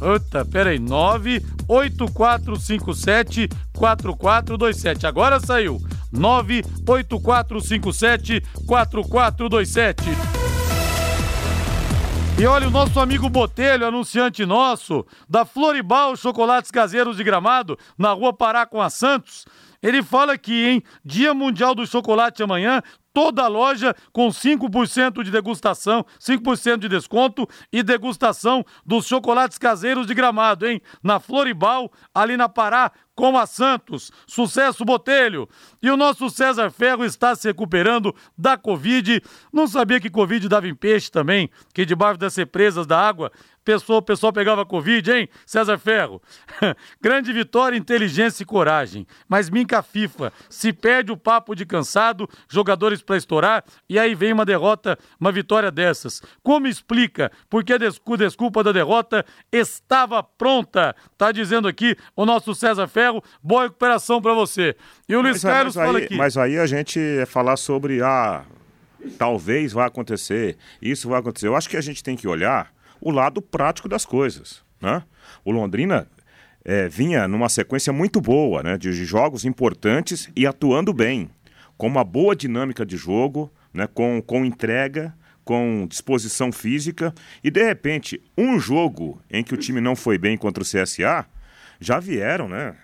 Eita, peraí, 98457 4427. Agora saiu. 98457 4427. E olha, o nosso amigo Botelho, anunciante nosso, da Floribal Chocolates Caseiros de Gramado, na rua Pará com a Santos, ele fala aqui, hein? Dia Mundial do Chocolate amanhã, toda a loja com 5% de degustação, 5% de desconto e degustação dos chocolates caseiros de Gramado, hein? Na Floribal, ali na Pará, com a Santos. Sucesso, Botelho! E o nosso César Ferro está se recuperando da Covid. Não sabia que Covid dava em peixe também, que debaixo das represas da água pessoa, o pessoal pegava Covid, hein? César Ferro. Grande vitória, inteligência e coragem. Mas minca FIFA. Se perde o papo de cansado, jogadores para estourar, e aí vem uma derrota, uma vitória dessas. Como explica? Porque a desculpa da derrota estava pronta. Tá dizendo aqui o nosso César Ferro. Boa recuperação para você. E o Luiz mas, Carlos mas fala aí, aqui. Mas aí a gente é falar sobre, ah, talvez vai acontecer, isso vai acontecer. Eu acho que a gente tem que olhar o lado prático das coisas. Né? O Londrina é, vinha numa sequência muito boa né, de jogos importantes e atuando bem, com uma boa dinâmica de jogo, né, com, com entrega, com disposição física, e de repente, um jogo em que o time não foi bem contra o CSA, já vieram, né?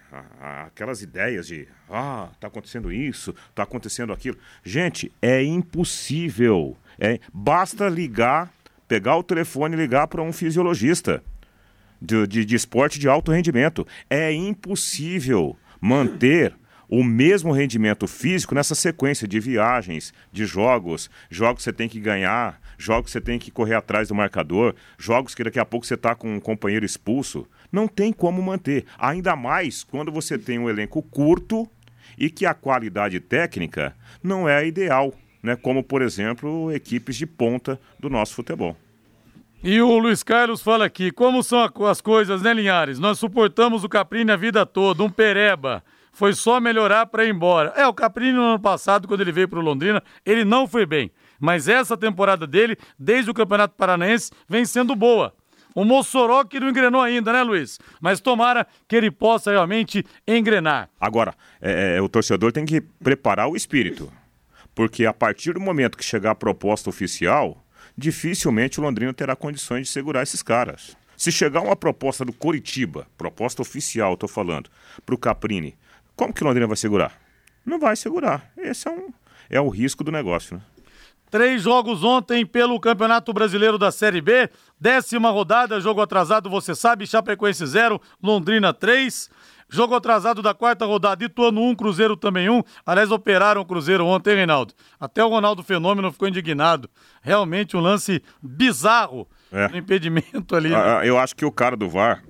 Aquelas ideias de ah, tá acontecendo isso, tá acontecendo aquilo. Gente, é impossível. É, basta ligar pegar o telefone e ligar para um fisiologista de, de, de esporte de alto rendimento. É impossível manter o mesmo rendimento físico nessa sequência de viagens, de jogos, jogos que você tem que ganhar, jogos que você tem que correr atrás do marcador, jogos que daqui a pouco você está com um companheiro expulso. Não tem como manter. Ainda mais quando você tem um elenco curto e que a qualidade técnica não é a ideal, né? como, por exemplo, equipes de ponta do nosso futebol. E o Luiz Carlos fala aqui, como são as coisas, né, Linhares? Nós suportamos o Caprini a vida toda, um pereba. Foi só melhorar para ir embora. É, o Caprini no ano passado, quando ele veio para o Londrina, ele não foi bem. Mas essa temporada dele, desde o Campeonato Paranaense, vem sendo boa. O Mossoró que não engrenou ainda, né, Luiz? Mas tomara que ele possa realmente engrenar. Agora, é, é, o torcedor tem que preparar o espírito. Porque a partir do momento que chegar a proposta oficial, dificilmente o Londrina terá condições de segurar esses caras. Se chegar uma proposta do Coritiba, proposta oficial, estou falando, para o Caprini, como que Londrina vai segurar? Não vai segurar. Esse é, um, é o risco do negócio. Né? Três jogos ontem pelo Campeonato Brasileiro da Série B. Décima rodada, jogo atrasado, você sabe, Chapecoense 0, Londrina 3. Jogo atrasado da quarta rodada, Ituano 1, Cruzeiro também 1. Aliás, operaram o Cruzeiro ontem, Reinaldo. Até o Ronaldo Fenômeno ficou indignado. Realmente um lance bizarro É. no impedimento ali. né? Ah, ah, Eu acho que o cara do VAR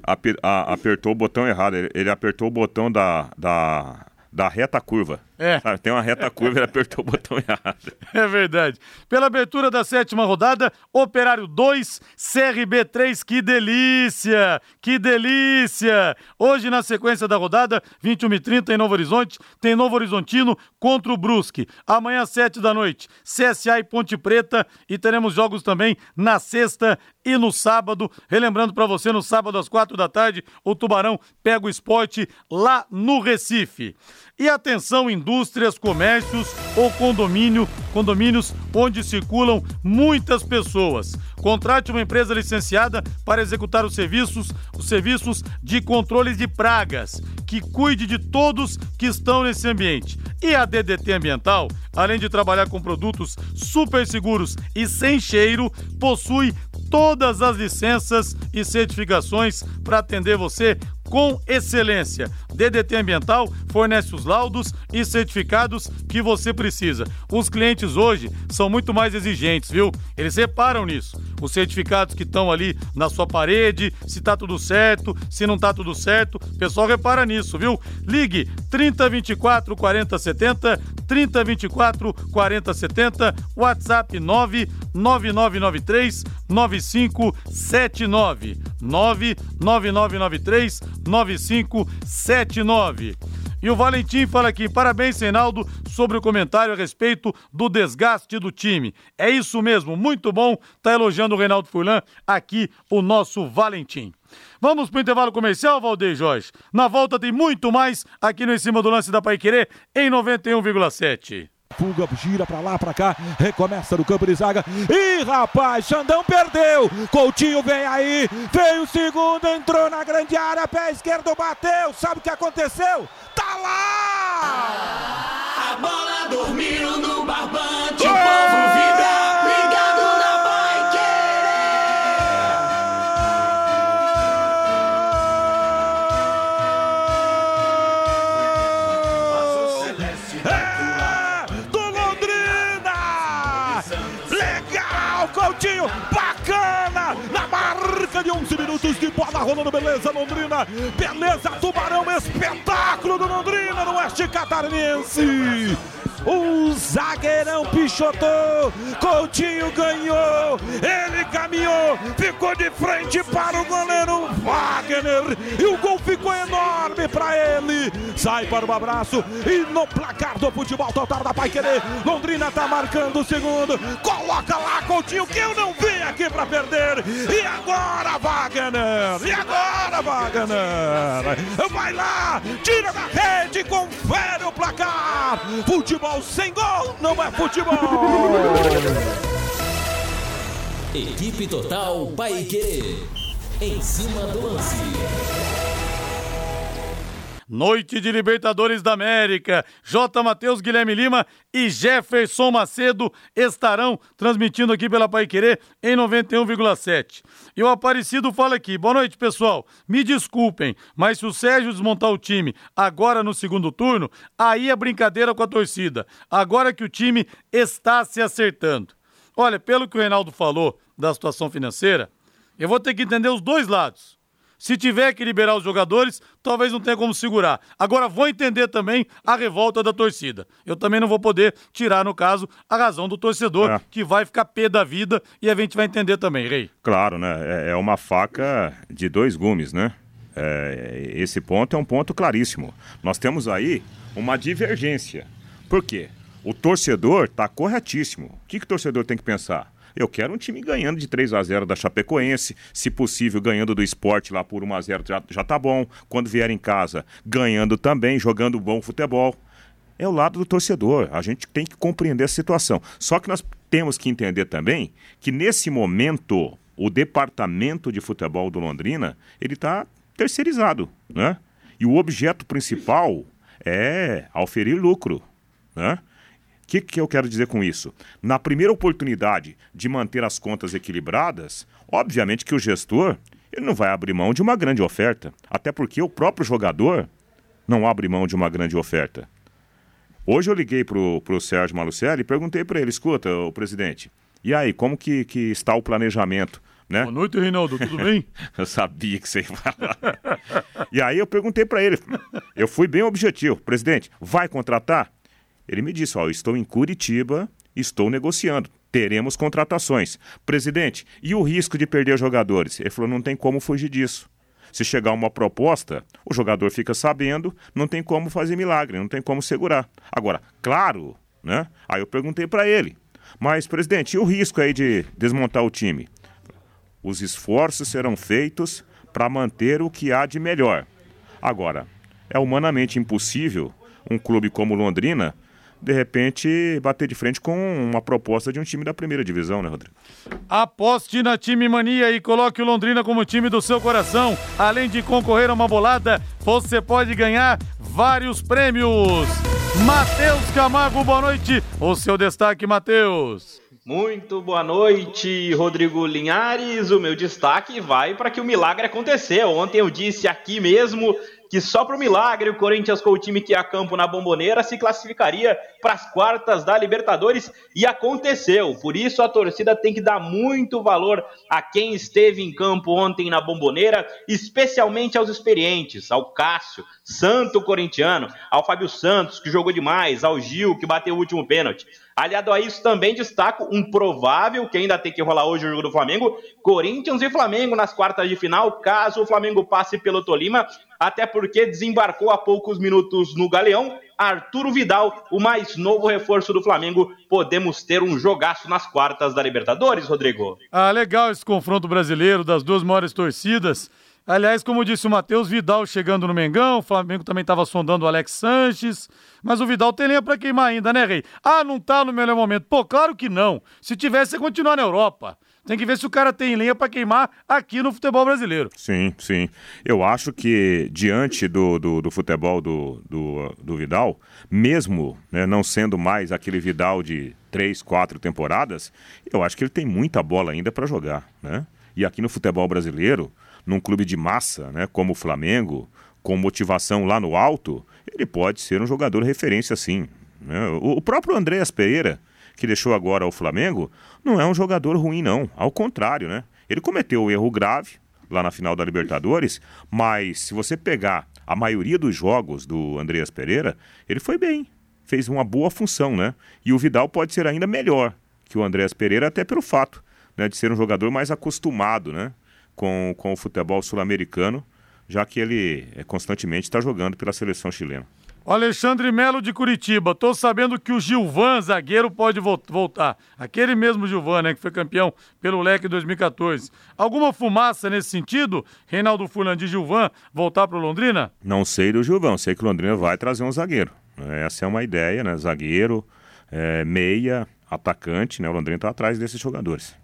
a- apertou o botão errado. Ele, ele apertou o botão da, da, da reta curva. É. Sabe, Tem uma reta curva ele apertou o botão errado. É verdade. Pela abertura da sétima rodada, Operário 2, CRB 3, que delícia! Que delícia! Hoje, na sequência da rodada, 21h30 em Novo Horizonte, tem Novo Horizontino contra o Brusque. Amanhã, às 7 da noite, CSA e Ponte Preta. E teremos jogos também na sexta e no sábado. Relembrando para você, no sábado às 4 da tarde, o Tubarão pega o esporte lá no Recife. E atenção, indústrias, comércios ou condomínio, condomínios onde circulam muitas pessoas. Contrate uma empresa licenciada para executar os serviços, os serviços de controle de pragas, que cuide de todos que estão nesse ambiente. E a DDT Ambiental, além de trabalhar com produtos super seguros e sem cheiro, possui todas as licenças e certificações para atender você com excelência. DDT Ambiental fornece os laudos e certificados que você precisa. Os clientes hoje são muito mais exigentes, viu? Eles reparam nisso. Os certificados que estão ali na sua parede, se tá tudo certo, se não tá tudo certo, o pessoal repara nisso, viu? Ligue 3024 4070, 3024 4070, WhatsApp 99993 9579. 99993 9579. E o Valentim fala aqui: parabéns, Reinaldo, sobre o comentário a respeito do desgaste do time. É isso mesmo, muito bom. Tá elogiando o Reinaldo Furlan aqui, o nosso Valentim. Vamos pro intervalo comercial, Valdeir Jorge. Na volta tem muito mais aqui no Em Cima do Lance da Pai Querer, em 91,7. Fuga, gira pra lá, pra cá, recomeça no campo de zaga. Ih, rapaz, Xandão perdeu. Coutinho vem aí, veio o segundo, entrou na grande área, pé esquerdo bateu. Sabe o que aconteceu? Tá lá! Minutos de bola rolando, beleza, Londrina! Beleza, Tubarão, espetáculo do Londrina no Oeste Catarinense! O zagueirão pichotou, Coutinho ganhou, ele caminhou, ficou de frente para o goleiro Wagner e o gol ficou enorme para ele. Sai para o abraço e no placar do futebol total da Pai Querer, Londrina tá marcando o segundo. Coloca lá, Coutinho, que eu não vim aqui para perder. E agora, Wagner? E agora, Wagner? Vai lá, tira da rede, confere o placar. Futebol sem gol não é futebol. Equipe Total Paique. Em cima do lance. Noite de Libertadores da América. J. Matheus, Guilherme Lima e Jefferson Macedo estarão transmitindo aqui pela Pai Querer em 91,7. E o Aparecido fala aqui: boa noite, pessoal. Me desculpem, mas se o Sérgio desmontar o time agora no segundo turno, aí é brincadeira com a torcida. Agora que o time está se acertando. Olha, pelo que o Reinaldo falou da situação financeira, eu vou ter que entender os dois lados. Se tiver que liberar os jogadores, talvez não tenha como segurar. Agora vou entender também a revolta da torcida. Eu também não vou poder tirar, no caso, a razão do torcedor, É. que vai ficar pé da vida e a gente vai entender também, Rei. Claro, né? É- É uma faca de dois gumes, né? É, esse ponto é um ponto claríssimo. Nós temos aí uma divergência. Por quê? O torcedor está corretíssimo. O que, que o torcedor tem que pensar? Eu quero um time ganhando de 3 a 0 da Chapecoense, se possível ganhando do esporte lá por 1 a 0 já, já tá bom. Quando vier em casa, ganhando também, jogando bom futebol. É o lado do torcedor. A gente tem que compreender a situação. Só que nós temos que entender também que nesse momento o departamento de futebol do Londrina ele está terceirizado, né? E o objeto principal é auferir lucro, né? O que, que eu quero dizer com isso? Na primeira oportunidade de manter as contas equilibradas, obviamente que o gestor ele não vai abrir mão de uma grande oferta, até porque o próprio jogador não abre mão de uma grande oferta. Hoje eu liguei pro, pro Sérgio Malucelli e perguntei para ele, escuta, o presidente, e aí, como que, que está o planejamento? Né? Boa noite, Reinaldo, tudo bem? eu sabia que você ia falar. e aí eu perguntei para ele, eu fui bem objetivo, presidente, vai contratar? Ele me disse, ó, estou em Curitiba, estou negociando, teremos contratações. Presidente, e o risco de perder jogadores? Ele falou, não tem como fugir disso. Se chegar uma proposta, o jogador fica sabendo, não tem como fazer milagre, não tem como segurar. Agora, claro, né? Aí eu perguntei para ele, mas presidente, e o risco aí de desmontar o time? Os esforços serão feitos para manter o que há de melhor. Agora, é humanamente impossível um clube como Londrina de repente bater de frente com uma proposta de um time da primeira divisão, né, Rodrigo? Aposte na Time Mania e coloque o Londrina como time do seu coração. Além de concorrer a uma bolada, você pode ganhar vários prêmios. Matheus Camargo, boa noite. O seu destaque, Matheus. Muito boa noite, Rodrigo Linhares. O meu destaque vai para que o milagre aconteceu. Ontem eu disse aqui mesmo que só para o milagre o Corinthians com o time que ia a campo na Bomboneira se classificaria para as quartas da Libertadores e aconteceu. Por isso a torcida tem que dar muito valor a quem esteve em campo ontem na Bomboneira, especialmente aos experientes, ao Cássio, santo corintiano, ao Fábio Santos, que jogou demais, ao Gil, que bateu o último pênalti. Aliado a isso, também destaco um provável, que ainda tem que rolar hoje o jogo do Flamengo, Corinthians e Flamengo nas quartas de final, caso o Flamengo passe pelo Tolima, até porque desembarcou há poucos minutos no Galeão, Arturo Vidal, o mais novo reforço do Flamengo. Podemos ter um jogaço nas quartas da Libertadores, Rodrigo. Ah, legal esse confronto brasileiro das duas maiores torcidas. Aliás, como disse o Matheus, Vidal chegando no Mengão, o Flamengo também estava sondando o Alex Sanches, mas o Vidal tem linha para queimar ainda, né, Rei? Ah, não tá no melhor momento. Pô, claro que não. Se tivesse, ia continuar na Europa. Tem que ver se o cara tem lenha para queimar aqui no futebol brasileiro. Sim, sim. Eu acho que diante do, do, do futebol do, do, do, Vidal, mesmo né, não sendo mais aquele Vidal de três, quatro temporadas, eu acho que ele tem muita bola ainda para jogar, né? E aqui no futebol brasileiro, num clube de massa, né, como o Flamengo, com motivação lá no alto, ele pode ser um jogador referência sim. Né? O, próprio Andréas Pereira, que deixou agora o Flamengo, não é um jogador ruim, não. Ao contrário, né? Ele cometeu um erro grave lá na final da Libertadores, mas se você pegar a maioria dos jogos do Andreas Pereira, ele foi bem. Fez uma boa função, né? E o Vidal pode ser ainda melhor que o Andreas Pereira, até pelo fato né, de ser um jogador mais acostumado né, com, com o futebol sul-americano, já que ele é, constantemente está jogando pela seleção chilena. O Alexandre Melo de Curitiba. Tô sabendo que o Gilvan, zagueiro, pode voltar. Aquele mesmo Gilvan, né, que foi campeão pelo Leque 2014. Alguma fumaça nesse sentido? Reinaldo Fulano de Gilvan voltar para Londrina? Não sei do Gilvan, sei que o Londrina vai trazer um zagueiro. Essa é uma ideia, né? Zagueiro, é, meia, atacante, né? O Londrina está atrás desses jogadores.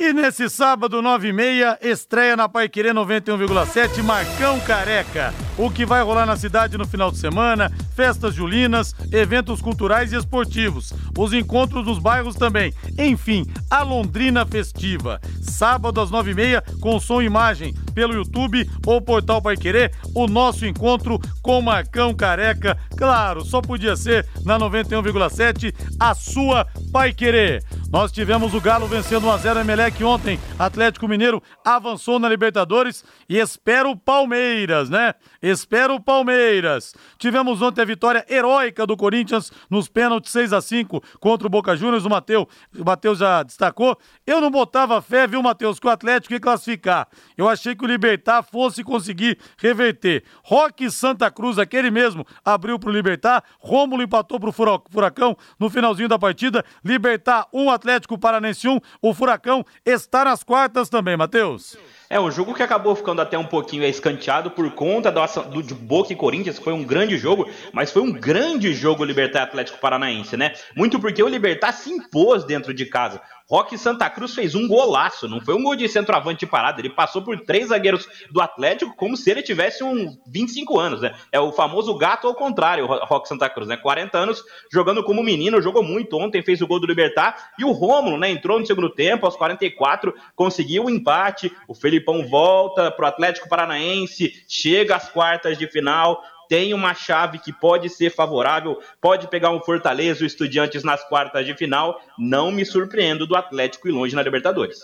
E nesse sábado, 9 e meia, estreia na Paiquerê 91,7, Marcão Careca. O que vai rolar na cidade no final de semana, festas julinas, eventos culturais e esportivos, os encontros nos bairros também. Enfim, a Londrina Festiva. Sábado às 9 e meia, com som e imagem, pelo YouTube ou portal Paiquerê, o nosso encontro com Marcão Careca. Claro, só podia ser na 91,7, a sua Paiquerê. Nós tivemos o Galo vencendo 1x0 Emelec ontem. Atlético Mineiro avançou na Libertadores e espera o Palmeiras, né? Espera o Palmeiras. Tivemos ontem a vitória heróica do Corinthians nos pênaltis 6 a 5 contra o Boca Juniors. O Matheus, o Matheus já destacou. Eu não botava fé, viu, Matheus, que o Atlético ia classificar. Eu achei que o Libertar fosse conseguir reverter. Roque Santa Cruz, aquele mesmo, abriu pro Libertar. Rômulo empatou pro Furacão no finalzinho da partida. Libertar 1 a Atlético Paranense 1. O Furacão está nas quartas também, Matheus. É, o jogo que acabou ficando até um pouquinho escanteado por conta do, do de Boca e Corinthians, foi um grande jogo, mas foi um grande jogo Libertar Atlético Paranaense, né? Muito porque o Libertar se impôs dentro de casa. Roque Santa Cruz fez um golaço, não foi um gol de centroavante de parada, ele passou por três zagueiros do Atlético como se ele tivesse uns 25 anos, né? É o famoso gato ao contrário, o Roque Santa Cruz, né? 40 anos jogando como menino, jogou muito ontem, fez o gol do Libertar, e o Rômulo, né, entrou no segundo tempo, aos 44, conseguiu o empate, o Felipão volta pro Atlético Paranaense, chega às quartas de final, tem uma chave que pode ser favorável, pode pegar um Fortaleza, o Estudiantes nas quartas de final. Não me surpreendo do Atlético e longe na Libertadores.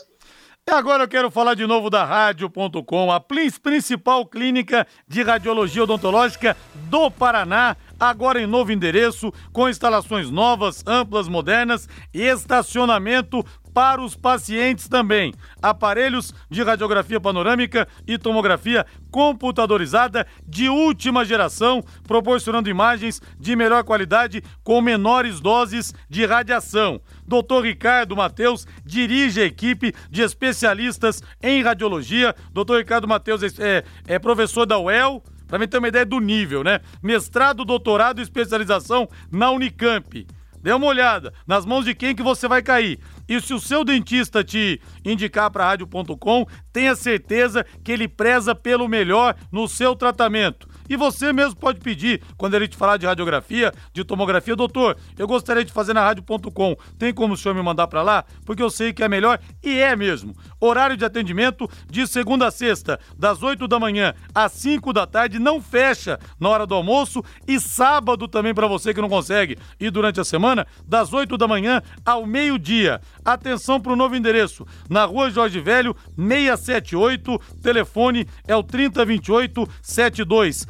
E agora eu quero falar de novo da Rádio.com, a principal clínica de radiologia odontológica do Paraná agora em novo endereço, com instalações novas, amplas, modernas e estacionamento para os pacientes também. Aparelhos de radiografia panorâmica e tomografia computadorizada de última geração, proporcionando imagens de melhor qualidade com menores doses de radiação. Dr. Ricardo Mateus dirige a equipe de especialistas em radiologia. Dr. Ricardo Mateus é, é professor da UEL para mim ter uma ideia do nível, né? Mestrado, doutorado e especialização na Unicamp. Dê uma olhada nas mãos de quem que você vai cair. E se o seu dentista te indicar para rádio.com, tenha certeza que ele preza pelo melhor no seu tratamento. E você mesmo pode pedir, quando ele te falar de radiografia, de tomografia, doutor, eu gostaria de fazer na rádio.com. Tem como o senhor me mandar para lá? Porque eu sei que é melhor e é mesmo. Horário de atendimento de segunda a sexta, das 8 da manhã às 5 da tarde, não fecha na hora do almoço e sábado também para você que não consegue. E durante a semana, das 8 da manhã ao meio-dia. Atenção para o novo endereço, na rua Jorge Velho, 678, telefone é o 3028 72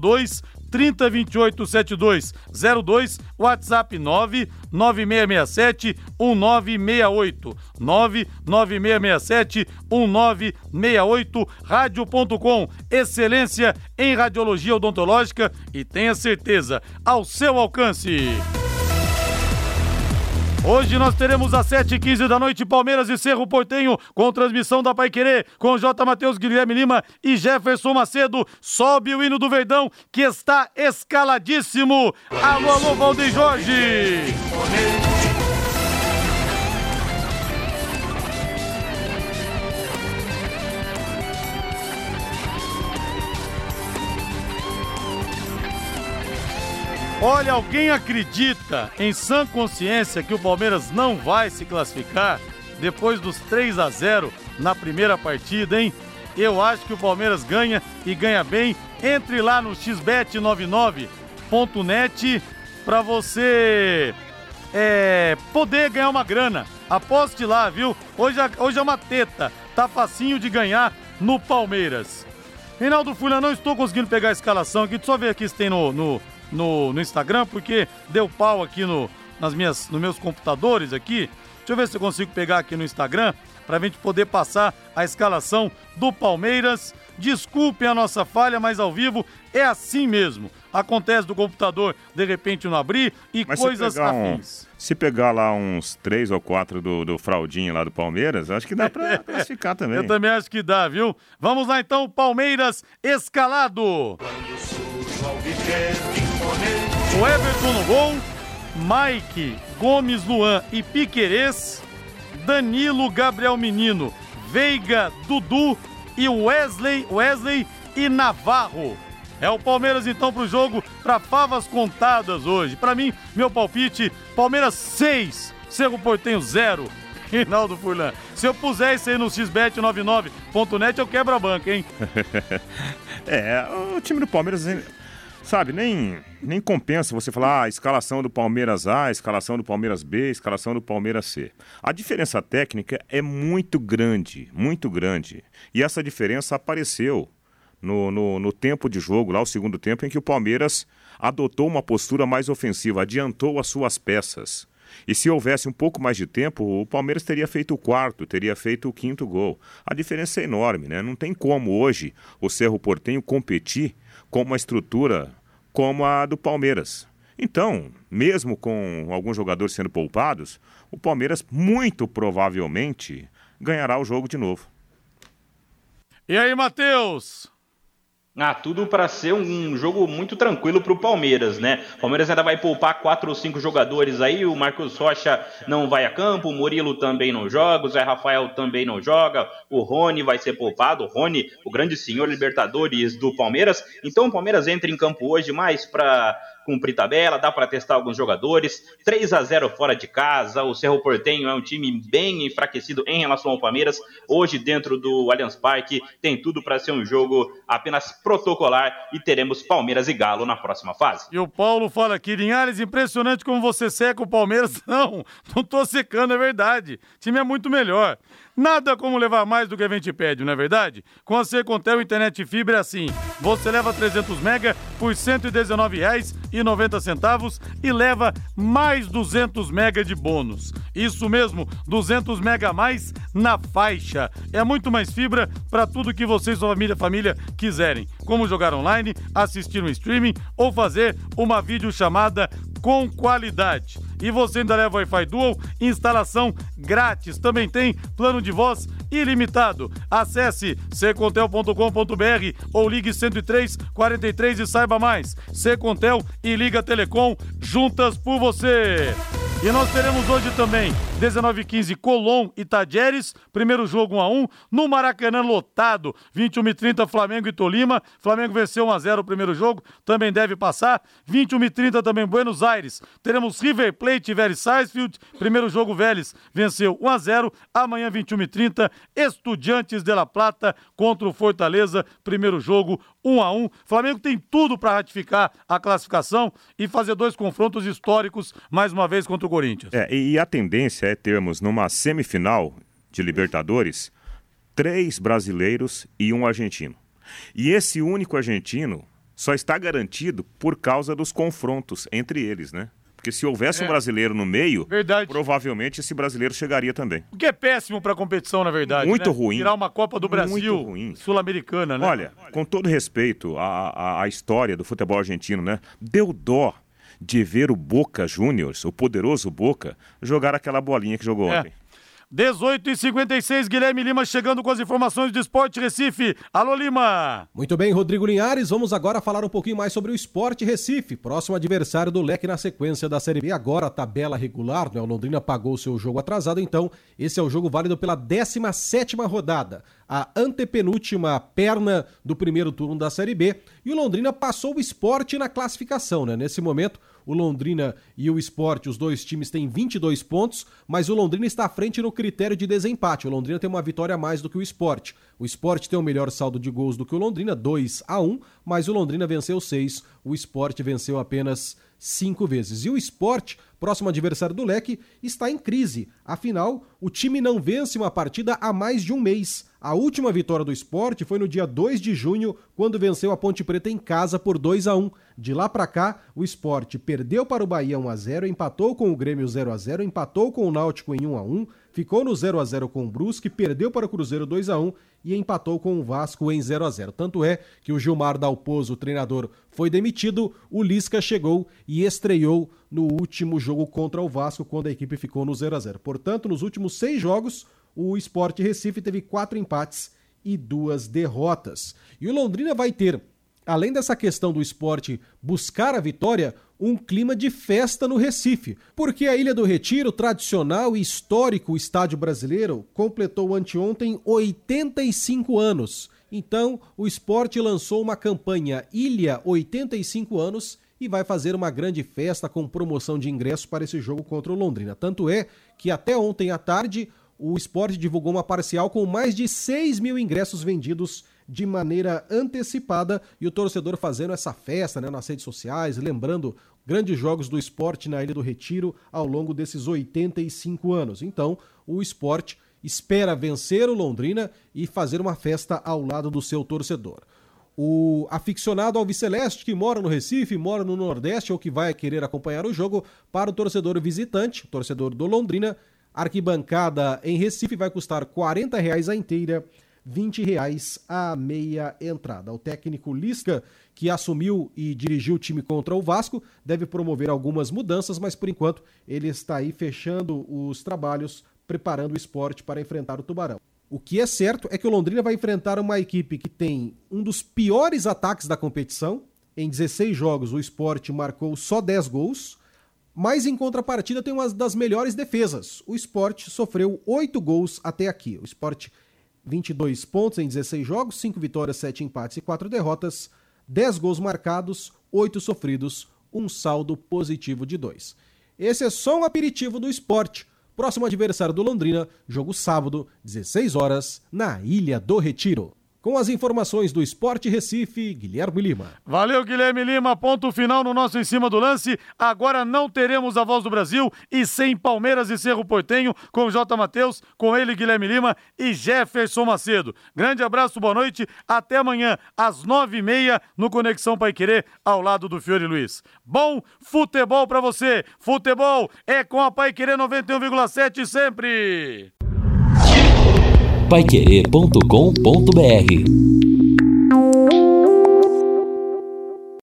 02 3028 7202, WhatsApp 99667 1968. 99667 1968, rádio.com. Excelência em radiologia odontológica e tenha certeza, ao seu alcance. Hoje nós teremos às 7h15 da noite Palmeiras e Cerro Portenho com transmissão da Pai Querer com J. Matheus Guilherme Lima e Jefferson Macedo. Sobe o hino do Verdão que está escaladíssimo. Alô, alô, Valdeir Jorge. Olha, alguém acredita em sã consciência que o Palmeiras não vai se classificar depois dos 3 a 0 na primeira partida, hein? Eu acho que o Palmeiras ganha e ganha bem. Entre lá no xbet99.net para você é, poder ganhar uma grana. Aposte lá, viu? Hoje, hoje é uma teta. Tá facinho de ganhar no Palmeiras. Reinaldo Fulha, não estou conseguindo pegar a escalação aqui. Só ver aqui se tem no, no, no, no Instagram, porque deu pau aqui no, nas minhas, nos meus computadores aqui. Deixa eu ver se eu consigo pegar aqui no Instagram para a gente poder passar a escalação do Palmeiras. Desculpem a nossa falha, mas ao vivo é assim mesmo. Acontece do computador de repente não abrir e Mas coisas se pegar, um- afins. se pegar lá uns três ou quatro do, do fraldinho lá do Palmeiras, acho que dá pra classificar também. Eu também acho que dá, viu? Vamos lá então, Palmeiras escalado. O Everton no gol, Mike, Gomes, Luan e Piquerez, Danilo, Gabriel Menino, Veiga, Dudu e Wesley, Wesley e Navarro. É o Palmeiras então pro jogo para favas contadas hoje. Para mim, meu palpite, Palmeiras 6, Cerro Portenho 0. Rinaldo Furlan. Se eu puser isso aí no xbet99.net, eu quebro a banca, hein? É, o time do Palmeiras, sabe, nem, nem compensa você falar ah, escalação do Palmeiras A, escalação do Palmeiras B, escalação do Palmeiras C. A diferença técnica é muito grande, muito grande. E essa diferença apareceu no, no, no tempo de jogo, lá o segundo tempo, em que o Palmeiras adotou uma postura mais ofensiva, adiantou as suas peças. E se houvesse um pouco mais de tempo, o Palmeiras teria feito o quarto, teria feito o quinto gol. A diferença é enorme, né? Não tem como hoje o Cerro Portenho competir com uma estrutura como a do Palmeiras. Então, mesmo com alguns jogadores sendo poupados, o Palmeiras muito provavelmente ganhará o jogo de novo. E aí, Matheus? Ah, tudo para ser um jogo muito tranquilo para o Palmeiras, né? O Palmeiras ainda vai poupar quatro ou cinco jogadores aí. O Marcos Rocha não vai a campo, o Murilo também não joga, o Zé Rafael também não joga, o Rony vai ser poupado. O Rony, o grande senhor Libertadores do Palmeiras. Então o Palmeiras entra em campo hoje mais para cumprir tabela, dá para testar alguns jogadores. 3 a 0 fora de casa. O Cerro Portenho é um time bem enfraquecido em relação ao Palmeiras. Hoje, dentro do Allianz Parque, tem tudo para ser um jogo apenas protocolar e teremos Palmeiras e Galo na próxima fase. E o Paulo fala aqui, Linhares, impressionante como você seca o Palmeiras. Não, não tô secando, é verdade. O time é muito melhor. Nada como levar mais do que a gente pede, não é verdade? Com a Secontel Internet Fibra é assim. Você leva 300 mega por R$ 119,90 e leva mais 200 mega de bônus. Isso mesmo, 200 mega a mais na faixa. É muito mais fibra para tudo que você e sua família, família quiserem. Como jogar online, assistir um streaming ou fazer uma videochamada com qualidade. E você ainda leva Wi-Fi Dual, instalação grátis. Também tem plano de voz ilimitado. Acesse secontel.com.br ou ligue 103 43 e saiba mais. Secontel e Liga Telecom juntas por você. E nós teremos hoje também 19h15 Colom e Tajeres, primeiro jogo 1x1 no Maracanã lotado, 21 e 30 Flamengo e Tolima. Flamengo venceu 1x0 o primeiro jogo, também deve passar. 21 e 30 também Buenos Aires. Teremos River Plate e Vélez Sarsfield, primeiro jogo Vélez venceu 1x0. Amanhã 21 e 30 Estudiantes de La Plata contra o Fortaleza, primeiro jogo 1x1. Flamengo tem tudo para ratificar a classificação e fazer dois confrontos históricos mais uma vez contra o Corinthians. É, e a tendência é termos numa semifinal de Libertadores três brasileiros e um argentino. E esse único argentino só está garantido por causa dos confrontos entre eles, né? Porque se houvesse É. um brasileiro no meio, Verdade. provavelmente esse brasileiro chegaria também. O que é péssimo para a competição, na verdade. Muito né? ruim. Tirar uma Copa do Brasil sul-americana, né? Olha, com todo respeito à, à, à história do futebol argentino, né? Deu dó de ver o Boca Juniors, o poderoso Boca, jogar aquela bolinha que jogou É. ontem. 18 e 56 Guilherme Lima chegando com as informações do Esporte Recife. Alô, Lima! Muito bem, Rodrigo Linhares, vamos agora falar um pouquinho mais sobre o Esporte Recife, próximo adversário do Leque na sequência da Série B. Agora a tabela regular, né? O Londrina pagou o seu jogo atrasado, então esse é o jogo válido pela 17ª rodada, a antepenúltima perna do primeiro turno da Série B. E o Londrina passou o esporte na classificação, né? Nesse momento, o Londrina e o Esporte, os dois times têm 22 pontos, mas o Londrina está à frente no critério de desempate. O Londrina tem uma vitória a mais do que o Esporte. O Esporte tem o melhor saldo de gols do que o Londrina, 2 a 1, mas o Londrina venceu 6, o Esporte venceu apenas 5 vezes. E o Esporte, próximo adversário do Leque, está em crise. Afinal, o time não vence uma partida há mais de um mês. A última vitória do Esporte foi no dia 2 de junho, quando venceu a Ponte Preta em casa por 2 a 1. De lá para cá, o Esporte perdeu para o Bahia 1 a 0, empatou com o Grêmio 0 a 0, empatou com o Náutico em 1 a 1, ficou no 0 a 0 com o Brusque, perdeu para o Cruzeiro 2 a 1 e empatou com o Vasco em 0 a 0. Tanto é que o Gilmar Dalpozo, treinador, foi demitido, o Lisca chegou e estreou no último jogo contra o Vasco, quando a equipe ficou no 0 a 0. Portanto, nos últimos seis jogos, o Sport Recife teve quatro empates e duas derrotas. E o Londrina vai ter, além dessa questão do esporte buscar a vitória, um clima de festa no Recife, porque a Ilha do Retiro, tradicional e histórico estádio brasileiro, completou anteontem 85 anos. Então, o esporte lançou uma campanha Ilha 85 anos e vai fazer uma grande festa com promoção de ingressos para esse jogo contra o Londrina. Tanto é que até ontem à tarde o esporte divulgou uma parcial com mais de 6 mil ingressos vendidos de maneira antecipada e o torcedor fazendo essa festa né, nas redes sociais, lembrando grandes jogos do esporte na Ilha do Retiro ao longo desses 85 anos. Então, o esporte espera vencer o Londrina e fazer uma festa ao lado do seu torcedor. O aficionado alviceleste que mora no Recife, mora no Nordeste ou que vai querer acompanhar o jogo, para o torcedor visitante, torcedor do Londrina, arquibancada em Recife vai custar 40 reais a inteira, 20 reais a meia entrada. O técnico Lisca, que assumiu e dirigiu o time contra o Vasco, deve promover algumas mudanças, mas por enquanto ele está aí fechando os trabalhos, preparando o esporte para enfrentar o Tubarão. O que é certo é que o Londrina vai enfrentar uma equipe que tem um dos piores ataques da competição. Em 16 jogos, o esporte marcou só 10 gols, mas em contrapartida tem uma das melhores defesas. O esporte sofreu 8 gols até aqui. O esporte 22 pontos em 16 jogos, 5 vitórias, 7 empates e 4 derrotas, 10 gols marcados, 8 sofridos, um saldo positivo de 2. Esse é só um aperitivo do esporte. Próximo adversário do Londrina, jogo sábado, 16 horas, na Ilha do Retiro. Com as informações do Esporte Recife, Guilherme Lima. Valeu, Guilherme Lima. Ponto final no nosso Em Cima do Lance. Agora não teremos a voz do Brasil e sem Palmeiras e Cerro Portenho, com J. Matheus, com ele, Guilherme Lima e Jefferson Macedo. Grande abraço, boa noite. Até amanhã, às nove e meia, no Conexão Pai Querer, ao lado do Fiore Luiz. Bom futebol pra você. Futebol é com a Pai Querer 91,7 sempre. Paiquerê.com.br